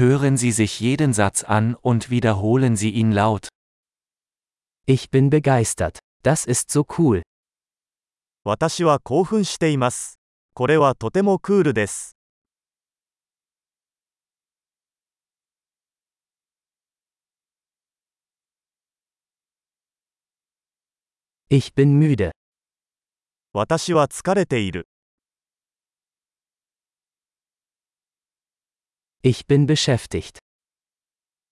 Hören Sie sich jeden Satz an und wiederholen Sie ihn laut. Ich bin begeistert. Das ist so cool. 私は興奮しています。これはとてもクールです。 Ich bin müde. 私は疲れている。 Ich bin beschäftigt.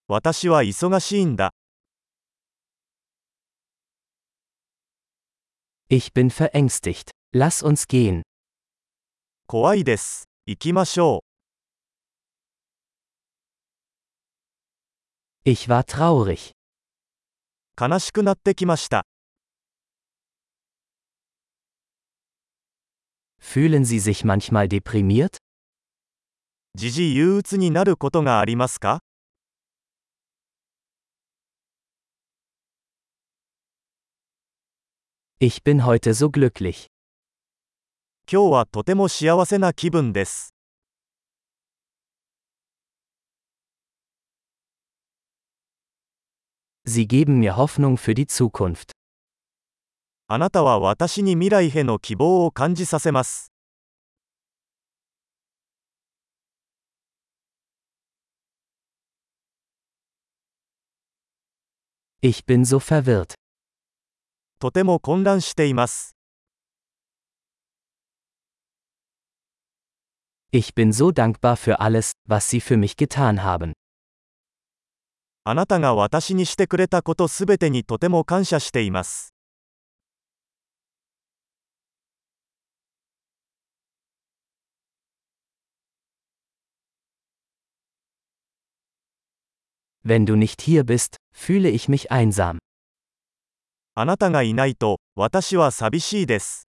私は忙しいんだ。 Ich bin verängstigt. Lass uns gehen. 怖いです。行きましょ Ich war traurig. う。悲しくなってきました。 Fühlen Sie sich manchmal deprimiert? 時々憂鬱になることがありますか Ich bin heute so glücklich. 今日はとても幸せな気分です。Sie geben mir Hoffnung für die Zukunft. あなたは私に未来への希望を感じさせます。Ich bin so verwirrt. とても混乱しています。 Ich bin so dankbar für alles, was Sie für mich getan haben. あなたが私にしてくれたことすべてにとても感謝しています。 Wenn du nicht hier bist, fühle ich mich einsam. あなたがいないと、私は寂しいです。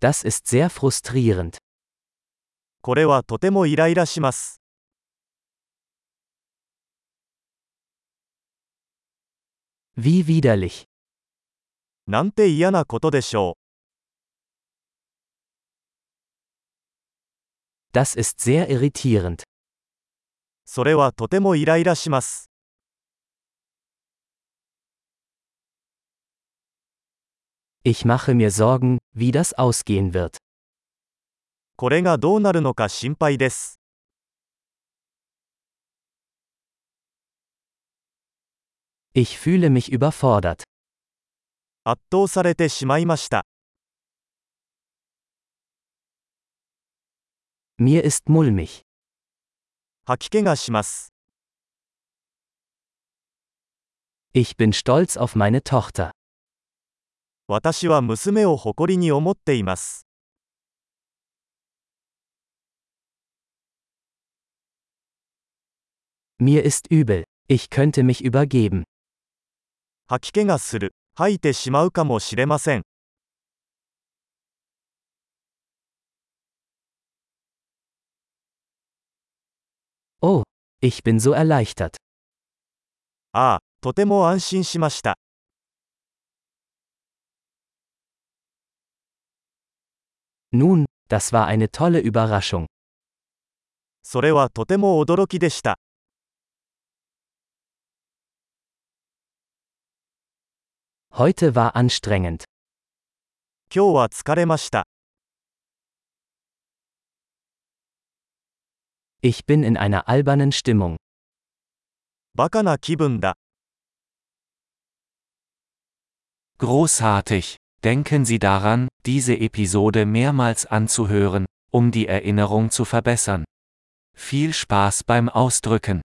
Das ist sehr frustrierend. これはとてもイライラします。 Wie widerlich. なんて嫌なことでしょ Das ist sehr irritierend. う。それはとてもイライラします。 Ich mache mir Sorgen, wie das ausgehen wird. これがどうなるのか心配です。 Ich fühle mich überfordert. 圧倒されてしまいました。 Mir ist mulmig. 吐き気がします。Ich bin stolz auf meine Tochter. 私は娘を誇りに思っています。Mir ist übel. Ich könnte mich übergeben. 吐き気がする。吐いてしまうかもしれません。Oh, ich bin so erleichtert. ああ、とても安心しました。 Nun, das war eine tolle Überraschung. それはとても驚きでした。 Heute war anstrengend. 今日は疲れました。 Ich bin in einer albernen Stimmung. バカな気分だ。 Großartig! Denken Sie daran, diese Episode mehrmals anzuhören, um die Erinnerung zu verbessern. Viel Spaß beim Ausdrücken!